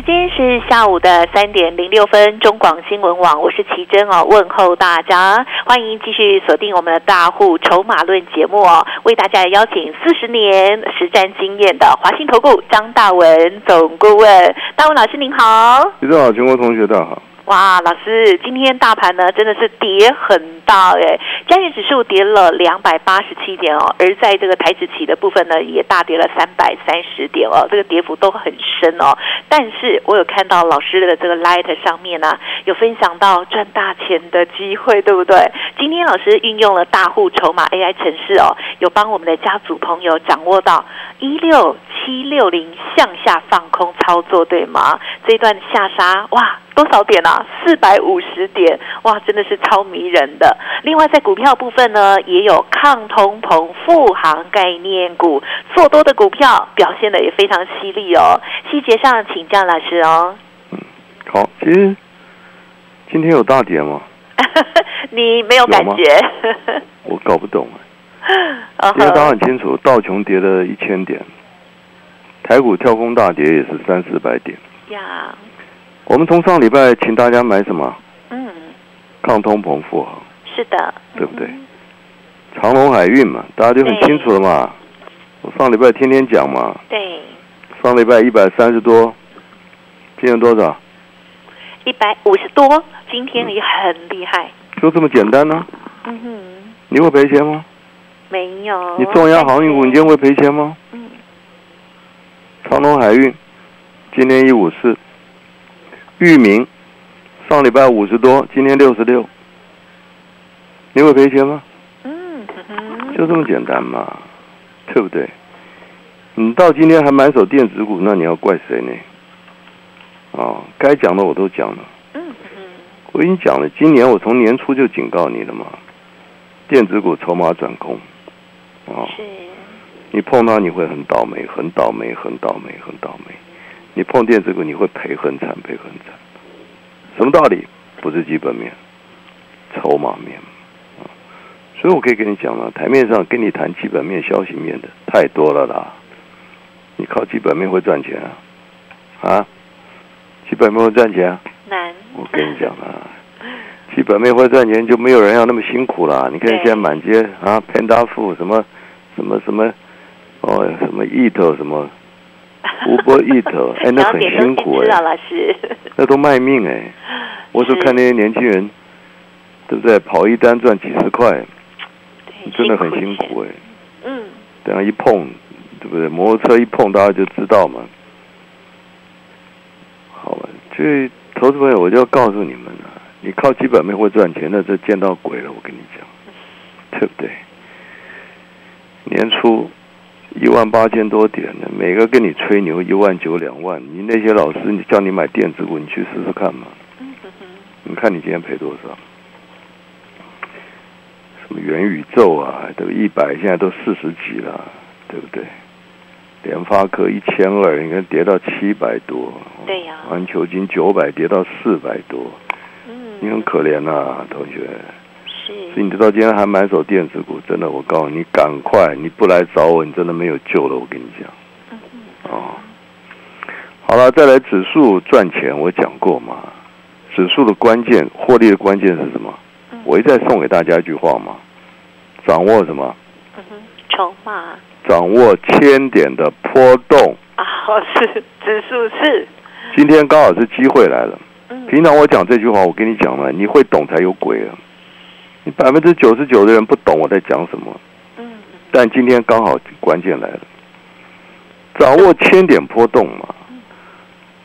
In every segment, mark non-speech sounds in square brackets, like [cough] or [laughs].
时间是下午的三点零六分，中广新闻网，我是奇珍哦，问候大家，欢迎继续锁定我们的大户筹码论节目哦，为大家邀请四十年实战经验的华兴投顾张大文总顾问，大文老师您好，你好，全国同学大家好。哇，老师，今天大盘呢真的是跌很大哎，加权指数跌了两百八十七点哦，而在这个台指期的部分呢，也大跌了三百三十点哦，这个跌幅都很深哦。但是我有看到老师的这个 Light 上面呢，有分享到赚大钱的机会，对不对？今天老师运用了大户筹码 AI 程式哦，有帮我们的家族朋友掌握到一六七六零向下放空操作，对吗？这一段下杀哇！多少点啊？四百五十点，哇，真的是超迷人的。另外，在股票部分呢，也有抗通膨、富航概念股，做多的股票表现的也非常犀利哦。细节上请教老师哦。嗯，好，其实今天有大跌吗？[laughs] 你没有感觉？我搞不懂啊。今天答很清楚，道琼跌了一千点，台股跳空大跌也是三四百点。呀。我们从上礼拜请大家买什么？嗯，抗通膨富航。是的，对不对？长隆海运嘛，大家就很清楚了嘛。我上礼拜天天讲嘛。对。上礼拜一百三十多，今天多少？一百五十多，今天也很厉害。就这么简单呢？嗯哼。你会赔钱吗？没有。你重压航运股，你今天会赔钱吗？嗯。长隆海运今天一五四。域名上礼拜五十多，今天六十六，你会赔钱吗？嗯，就这么简单嘛，对不对？你到今天还买手电子股，那你要怪谁呢？啊，该讲的我都讲了。嗯我跟你讲了，今年我从年初就警告你了嘛，电子股筹码转空。啊，是。你碰到你会很倒霉，很倒霉，很倒霉，很倒霉。你碰电子股，你会赔很惨，赔很惨。什么道理？不是基本面，筹码面啊。所以我可以跟你讲了，台面上跟你谈基本面、消息面的太多了啦。你靠基本面会赚钱啊？啊？基本面会赚钱？难。我跟你讲啊，基本面会赚钱，就没有人要那么辛苦啦。你看现在满街啊，潘达富什么什么什么哦，什么 eat 什么。吴波一头，[laughs] 哎，那很辛苦哎，老师，那都卖命哎。[laughs] 我是看那些年轻人，对不对？跑一单赚几十块，真的很辛苦哎。嗯。等下一碰，对不对？摩托车一碰，大家就知道嘛。好了，所以投资朋友，我就要告诉你们了：你靠基本面会赚钱，那这见到鬼了。我跟你讲，对不对？年初。一万八千多点呢，每个跟你吹牛一万九两万，你那些老师，你叫你买电子股，你去试试看嘛。[laughs] 你看你今天赔多少？什么元宇宙啊，都一百，现在都四十几了，对不对？联发科一千二，你看跌到七百多。对呀。环球金九百跌到四百多。嗯。你很可怜呐，同学。所以你到今天还买手电子股，真的，我告诉你，赶快！你不来找我，你真的没有救了。我跟你讲，哦，好了，再来指数赚钱，我讲过嘛。指数的关键，获利的关键是什么？我一再送给大家一句话嘛：掌握什么？嗯哼，筹码。掌握千点的波动。啊，是指数是。今天刚好是机会来了。平常我讲这句话，我跟你讲了，你会懂才有鬼啊。你百分之九十九的人不懂我在讲什么，嗯，但今天刚好关键来了，掌握千点波动嘛。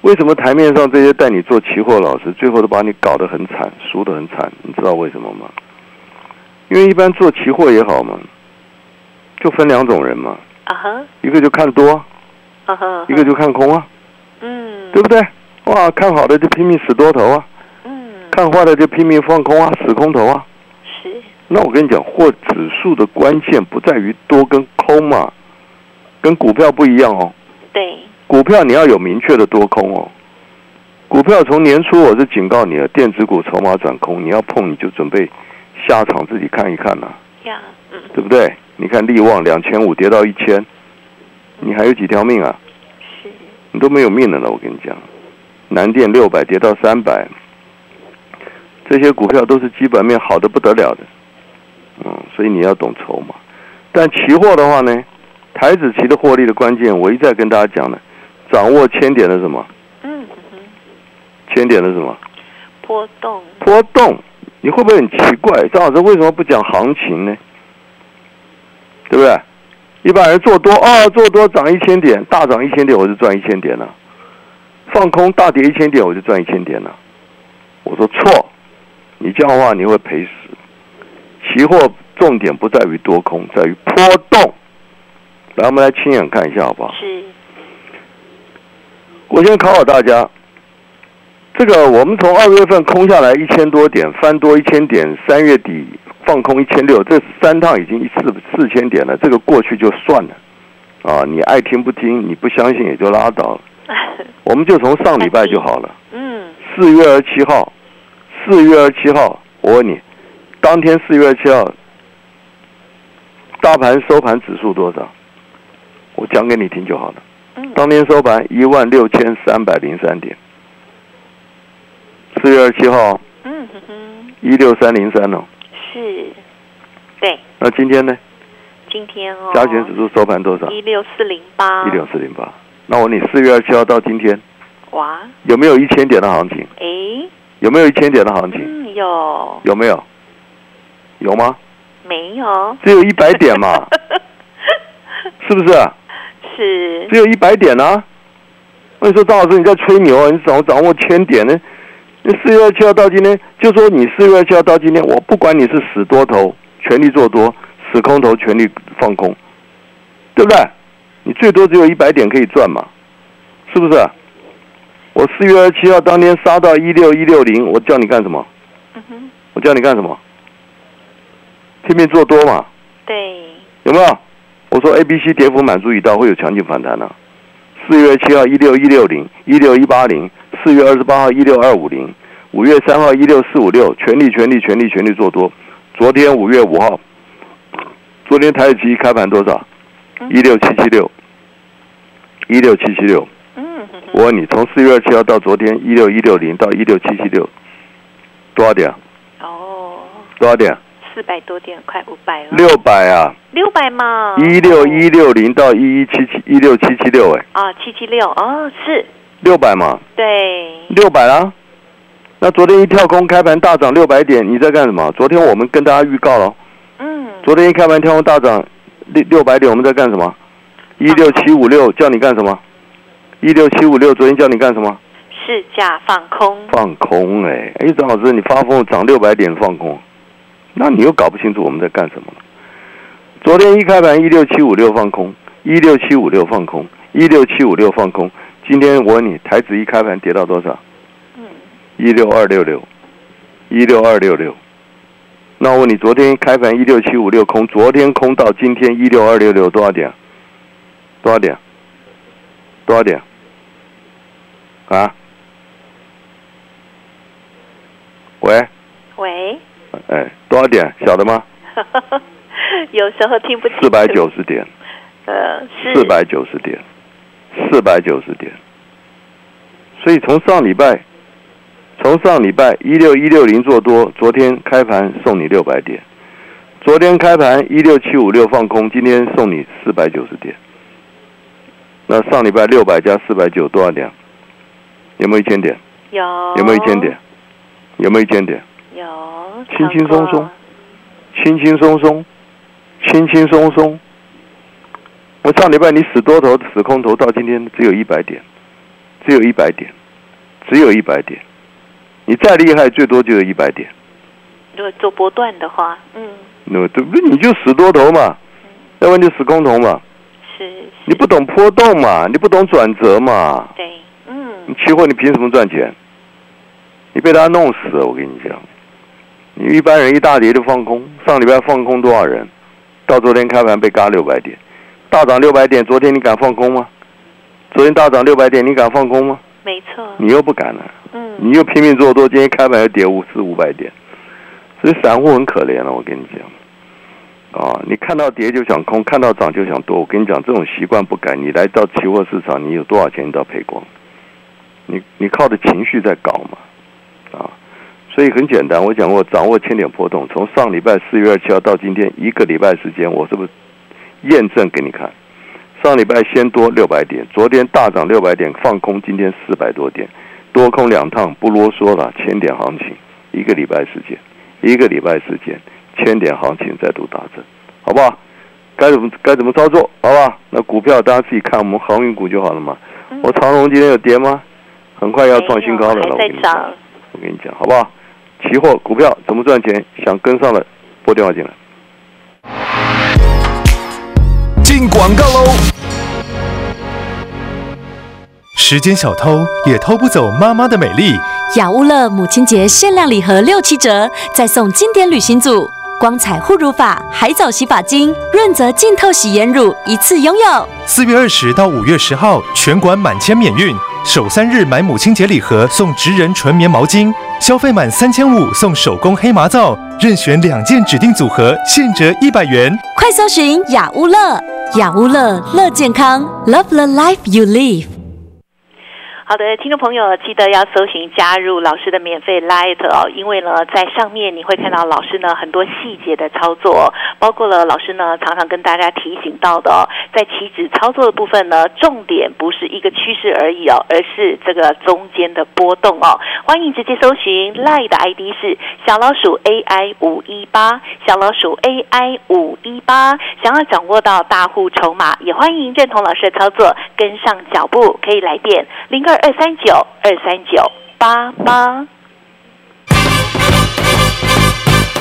为什么台面上这些带你做期货老师，最后都把你搞得很惨，输得很惨？你知道为什么吗？因为一般做期货也好嘛，就分两种人嘛，啊哈，一个就看多，啊哈，一个就看空啊，嗯，对不对？哇，看好的就拼命死多头啊，嗯，看坏的就拼命放空啊，死空头啊。那我跟你讲，或指数的关键不在于多跟空嘛，跟股票不一样哦。对，股票你要有明确的多空哦。股票从年初我是警告你了，电子股筹码转空，你要碰你就准备下场自己看一看呐、呀，嗯，对不对？你看力旺两千五跌到一千，你还有几条命啊？是，你都没有命了了，我跟你讲。南电六百跌到三百，这些股票都是基本面好的不得了的，嗯，所以你要懂筹码。但期货的话呢，台子期的获利的关键，我一再跟大家讲了，掌握千点的什么？嗯嗯哼，千点的什么？波动，波动。你会不会很奇怪？张老师为什么不讲行情呢？对不对？一般人做多哦，做多涨一千点，大涨一千点我就赚一千点了；放空大跌一千点我就赚一千点了。我说错，你这样的话你会赔死。期货重点不在于多空，在于波动。来，我们来亲眼看一下好不好？是，我先考考大家，这个我们从二月份空下来一千多点，翻多一千点，三月底放空一千六，这三趟已经一四四千点了，这个过去就算了，啊，你爱听不听，你不相信也就拉倒了。[laughs] 我们就从上礼拜就好了，嗯，四月二十七号，四月二十七号，我问你，当天四月二十七号，大盘收盘指数多少？我讲给你听就好了。嗯，当天收盘一万六千三百零三点，四月二十七号嗯哼哼，一六三零三哦。是，对，那今天呢？今天哦，加权指数收盘多少？一六四零八，一六四零八。那我问你四月二十七号到今天哇，有没有一千点的行情？诶，有没有一千点的行情？嗯，有，有没有？有吗？没有？只有一百点嘛，[laughs] 是不是啊？是，只有一百点啊！那你说张老师你在吹牛啊？你掌掌握千点呢？那四月二十七号到今天，就说你四月二十七号到今天，我不管你是死多头全力做多，死空头全力放空，对不对？你最多只有一百点可以赚嘛，是不是啊？我四月二十七号当天杀到一六一六零，我叫你干什么？嗯，我叫你干什么？拼命做多嘛，对，有没有？我说 A、B、C 跌幅满足已到，会有强劲反弹呢、四月七号一六一六零，一六一八零，四月二十八号一六二五零，五月三号一六四五六，全力全力全力全力做多。昨天五月五号，昨天台指期开盘多少？一六七七六，一六七七六。我问你，从四月二七号到昨天一六一六零到一六七七六，多少点啊？哦，多少点啊？四百多点，快五百了，六百啊！六百嘛，一六一六零到一一七七一六七七六，哎，啊，七七六，哦，是，六百嘛，对，六百啦。那昨天一跳空开盘大涨六百点，你在干什么？昨天我们跟大家预告了，嗯，昨天一开盘跳空大涨六六百点，我们在干什么？一六七五六叫你干什么？一六七五六昨天叫你干什么？市价放空，放空哎、哎，张老师你发疯涨六百点放空，那你又搞不清楚我们在干什么了。昨天一开盘一六七五六放空，一六七五六放空，一六七五六放空。今天我问你，台指一开盘跌到多少？嗯，一六二六六，一六二六六。那我问你，昨天开盘一六七五六空，昨天空到今天一六二六六多少点？多少点？多少点？啊？喂，喂，哎，多少点？晓得吗？[laughs] 有时候听不清楚，四百九十点，呃，是四百九十点，四百九十点。所以从上礼拜，从上礼拜一六一六零做多，昨天开盘送你六百点，昨天开盘一六七五六放空，今天送你四百九十点。那上礼拜六百加四百九多少点？有没有一千点？有有没有一千点？有没有一千点？有，轻轻松松轻轻松松，轻轻松松。我上礼拜你死多头死空头，到今天只有一百点，只有一百点，只有一百点。你再厉害，最多就有一百点。如果做波段的话，嗯，那对不对？你就死多头嘛，要不然就死空头嘛。是，你不懂波动嘛，你不懂转折嘛。对，嗯你，期货你凭什么赚钱？你被他弄死了，我跟你讲。你一般人一大跌就放空，上礼拜放空多少人？到昨天开盘被嘎六百点，大涨六百点，昨天你敢放空吗？昨天大涨六百点，你敢放空吗？没错。你又不敢了，嗯，你又拼命做多，今天开盘又跌五四五百点，所以散户很可怜了。我跟你讲，啊，你看到跌就想空，看到涨就想多。我跟你讲，这种习惯不改，你来到期货市场，你有多少钱你都要赔光。你你靠着情绪在搞嘛，啊，所以很简单。我讲过，掌握千点波动，从上礼拜四月二七号到今天一个礼拜时间，我是不是验证给你看？上礼拜先多六百点，昨天大涨六百点，放空，今天四百多点，多空两趟，不啰嗦了。千点行情，一个礼拜时间，一个礼拜时间，千点行情再度达阵，好不好？该怎么该怎么操作，好不好？那股票大家自己看，我们航运股就好了嘛。我长荣今天有跌吗？很快要创新高的了，我跟你讲，我跟你讲，好不好？期货股票怎么赚钱？想跟上了，拨电话进来。进广告喽！时间小偷也偷不走妈妈的美丽。雅乌乐母亲节限量礼盒六七折，再送经典旅行组、光彩护乳法、海藻洗发精、润泽净透洗颜乳，一次拥有。四月二十到五月十号，全馆满千免运。首三日买母亲节礼盒送直人纯棉毛巾，消费满三千五送手工黑麻皂，任选两件指定组合，现折一百元。快搜寻雅屋乐，雅屋乐乐健康，Love the life you live。好的，听众朋友，记得要搜寻加入老师的免费 Light 哦，因为呢，在上面你会看到老师呢很多细节的操作，包括了老师呢常常跟大家提醒到的哦，在期指操作的部分呢，重点不是一个趋势而已哦，而是这个中间的波动哦。欢迎直接搜寻 Light 的 ID 是小老鼠 AI 五一八，小老鼠 AI 五一八。想要掌握到大户筹码，也欢迎认同老师的操作，跟上脚步，可以来电零二。二三九二三九八八。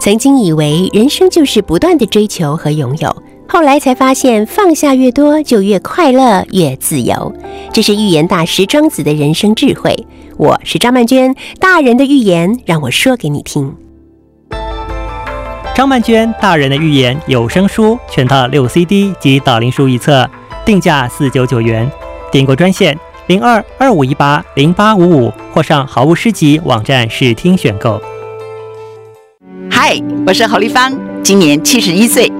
曾经以为人生就是不断的追求和拥有，后来才发现放下越多就越快乐越自由。这是预言大师庄子的人生智慧。我是张曼娟，大人的预言让我说给你听。张曼娟大人的预言有声书全套六 CD 及导灵书一册，定价四九九元。订购专线零二二五一八零八五五，或上好物诗集网站试听选购。嗨，我是侯丽芳，今年七十一岁。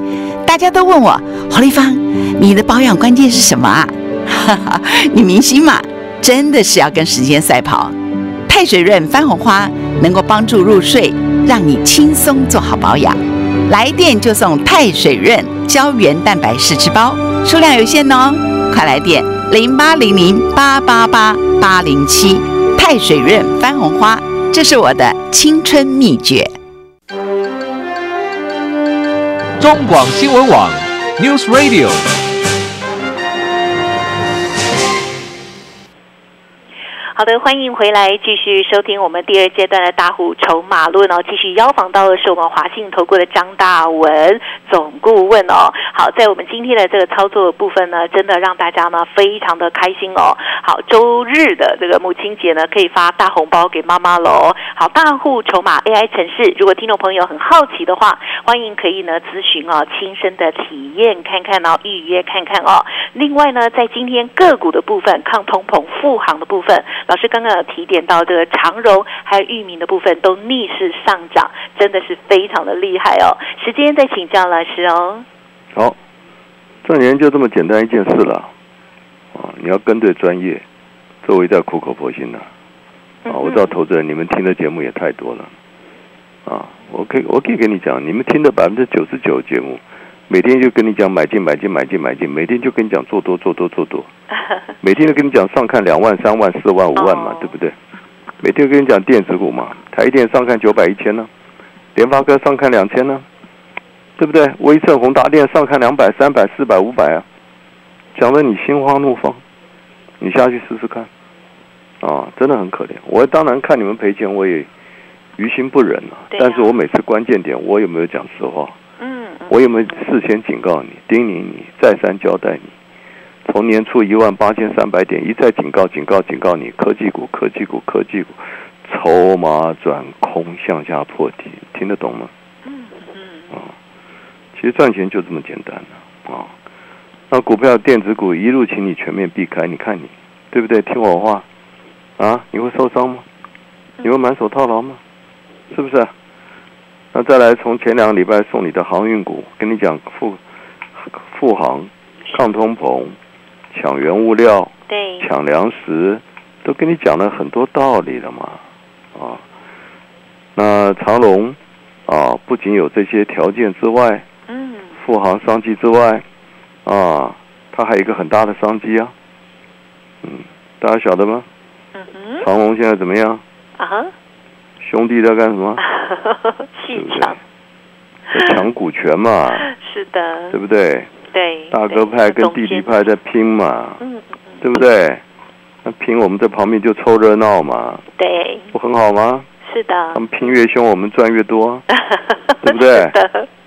大家都问我，侯丽芳，你的保养关键是什么啊？哈哈，女明星嘛，真的是要跟时间赛跑。太水润番红花能够帮助入睡，让你轻松做好保养。来电就送太水润胶原蛋白试吃包，数量有限哦，快来电零八零零八八八八零七。太水润番红花，这是我的青春秘诀。中广新闻网，News Radio。好的，欢迎回来，继续收听我们第二阶段的大户筹码论哦。继续邀访到的是我们华信投顾的张大文总顾问哦。好，在我们今天的这个操作的部分呢，真的让大家呢非常的开心哦。好，周日的这个母亲节呢，可以发大红包给妈妈喽。好，大户筹码 AI 城市，如果听众朋友很好奇的话，欢迎可以呢咨询哦，亲身的体验看看哦，预约看看哦。另外呢，在今天个股的部分，抗通膨复航的部分。老师刚刚有提点到这个长荣还有域名的部分都逆势上涨，真的是非常的厉害哦。时间再请教老师哦。好，赚钱就这么简单一件事了啊！你要跟对专业，这我一在苦口婆心的啊！我知道投资人你们听的节目也太多了啊！我可以我可以跟你讲，你们听的百分之九十九节目。每天就跟你讲买进买进买进买进，每天就跟你讲做多做多做多，[laughs] 每天都跟你讲上看两万三万四万五万嘛，对不对？每天跟你讲电子股嘛，台电上看九百一千呢，联发科上看两千呢，对不对？微盛、宏达电上看两百、三百、四百、五百啊，讲的你心花怒放，你下去试试看，啊，真的很可怜。我当然看你们赔钱，我也于心不忍啊。啊但是我每次关键点，我有没有讲实话？我有没有事先警告你、叮咛你、再三交代你？从年初一万八千三百点一再警告、警告、警告你，科技股、科技股、科技股，筹码转空向下破底，听得懂吗？嗯嗯，啊，其实赚钱就这么简单了啊。那股票、电子股一路请你全面避开，你看你对不对？听我话啊，你会受伤吗？你会满手套牢吗？是不是？那再来从前两个礼拜送你的航运股，跟你讲富富航、抗通膨、抢原物料、对，抢粮食，都跟你讲了很多道理了嘛，啊，那长隆啊，不仅有这些条件之外，嗯，富航商机之外，啊，它还有一个很大的商机啊，嗯，大家晓得吗？嗯哼，长隆现在怎么样？啊哈，兄弟在干什么？[laughs] 戏对不对？场，？在抢股权嘛，[laughs] 是的，对不对？对，大哥派跟弟弟派在拼嘛，对不对？那拼我们在旁边就凑热闹嘛，对，不很好吗？是的。他，们拼越凶，我们赚越多，[laughs] 对不对？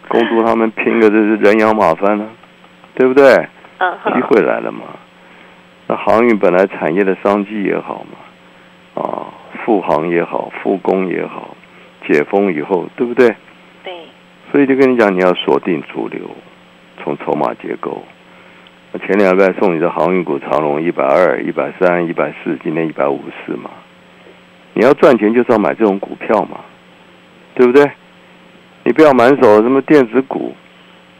公主他们拼的这是人仰马翻呢、对不对？嗯哼，机会来了嘛。那航运本来产业的商机也好嘛，啊，复航也好，复工也好，解封以后，对不对？对，所以就跟你讲，你要锁定主流，从筹码结构。那前两拜送你的航运股长龙一百二、一百三、一百四，今天一百五十四嘛。你要赚钱就是要买这种股票嘛，对不对？你不要满手什么电子股，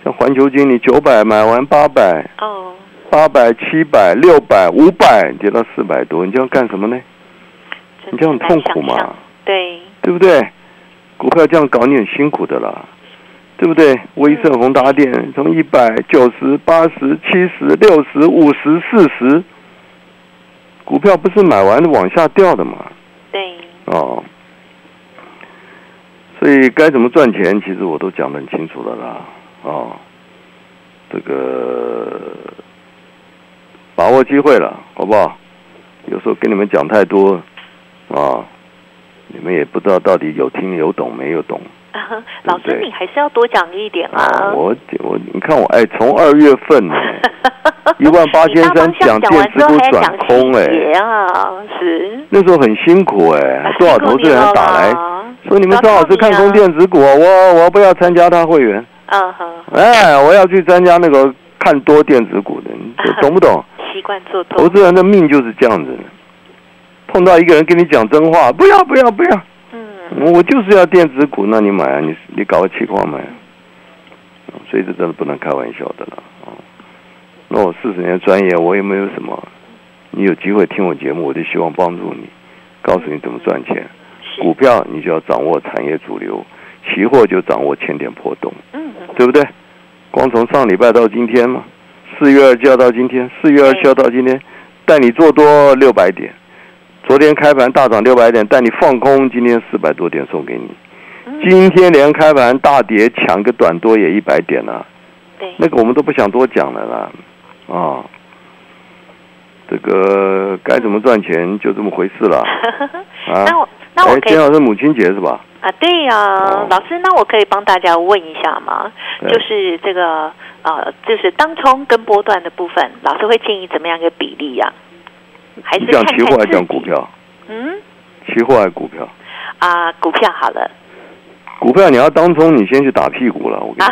像环球金，你九百买完八百，哦，八百、七百、六百、五百，跌到四百多，你这样干什么呢？真你这样很痛苦嘛？对，对不对？股票这样搞你很辛苦的啦，对不对？威盛、宏达电从一百、九十、八十、七十、六十、五十、四十，股票不是买完往下掉的嘛？对，哦，所以该怎么赚钱，其实我都讲得很清楚了啦。哦，这个把握机会了，好不好？有时候跟你们讲太多啊，你们也不知道到底有听有懂没有懂啊老师你还是要多讲一点啊啊。。我我你看我哎，从二月份呢，[laughs] 一万八千三讲电子股转空哎、啊，是。那时候很辛苦哎、多少投资人打来说你们张老师看空电子股啊，我我要不要参加他会员？嗯哼，哎，我要去参加那个看多电子股的，你懂不懂？[laughs] 习惯做。投资人的命就是这样子，碰到一个人跟你讲真话，不要不要不要，嗯，我就是要电子股，那你买啊，你你搞个期货买所以这真的不能开玩笑的了啊。那我四十年专业，我也没有什么，你有机会听我节目，我就希望帮助你，告诉你怎么赚钱。股票你就要掌握产业主流，期货就掌握千点波动，嗯嗯。对不对？光从上礼拜到今天嘛，四月二交到今天，四月二交到今天，带你做多六百点，昨天开盘大涨六百点，但你放空，今天四百多点送给你。嗯，今天连开盘大跌，抢个短多也一百点了、对，那个我们都不想多讲了啦，啊，这个该怎么赚钱就这么回事了 [laughs] 啊。那我那我哎，可以今天好像母亲节是吧？啊，对呀、哦老师，那我可以帮大家问一下吗？就是这个呃，就是当冲跟波段的部分，老师会建议怎么样一个比例呀、还是你讲期货还讲股票？嗯期货还是股票？啊，股票好了。股票你要当冲，你先去打屁股了。我跟你讲，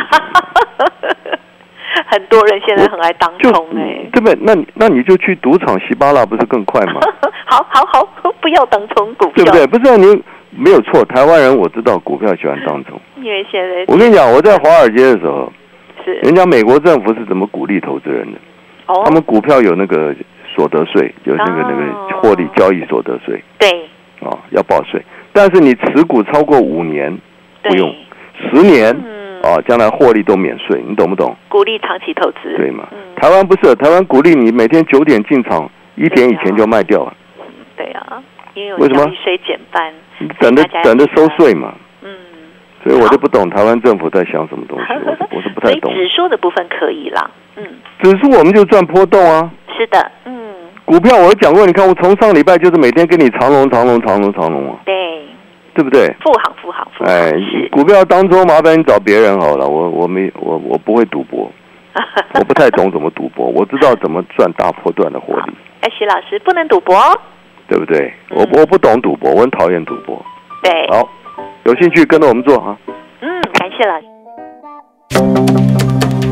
[laughs] 很多人现在很爱当就冲哎、对不对？那你那你就去赌场洗巴拉，不是更快吗？好 [laughs] 好好，[laughs] 不要当冲股票，对不对？不是、啊、你没有错，台湾人我知道股票喜欢当冲。因为现在我跟你讲，我在华尔街的时候，是人家美国政府是怎么鼓励投资人的？哦，他们股票有那个所得税，有那个那个获利交易所得税对啊，要报税。但是你持股超过五年，不用十年嗯，啊，将来获利都免税，你懂不懂？鼓励长期投资，对嘛嗯？台湾不是，台湾鼓励你每天九点进场，一点以前就卖掉了，对啊，因为为什么交易税减半，等着等着收税嘛。嗯，所以我就不懂台湾政府在想什么东西，我是我是不太懂。[laughs] 指数的部分可以啦，嗯。指数我们就赚波动啊。是的，嗯。股票我讲过，你看我从上礼拜就是每天跟你长龙长龙长龙长龙啊。对。对不对？富航富航富航。哎，股票当中麻烦你找别人好了，我我没我我不会赌博，[laughs] 我不太懂怎么赌博，我知道怎么赚大波段的获利。哎，徐老师不能赌博，对不对？我我不懂赌博，我很讨厌赌博。对。好。有兴趣跟着我们做哈。嗯，感谢了。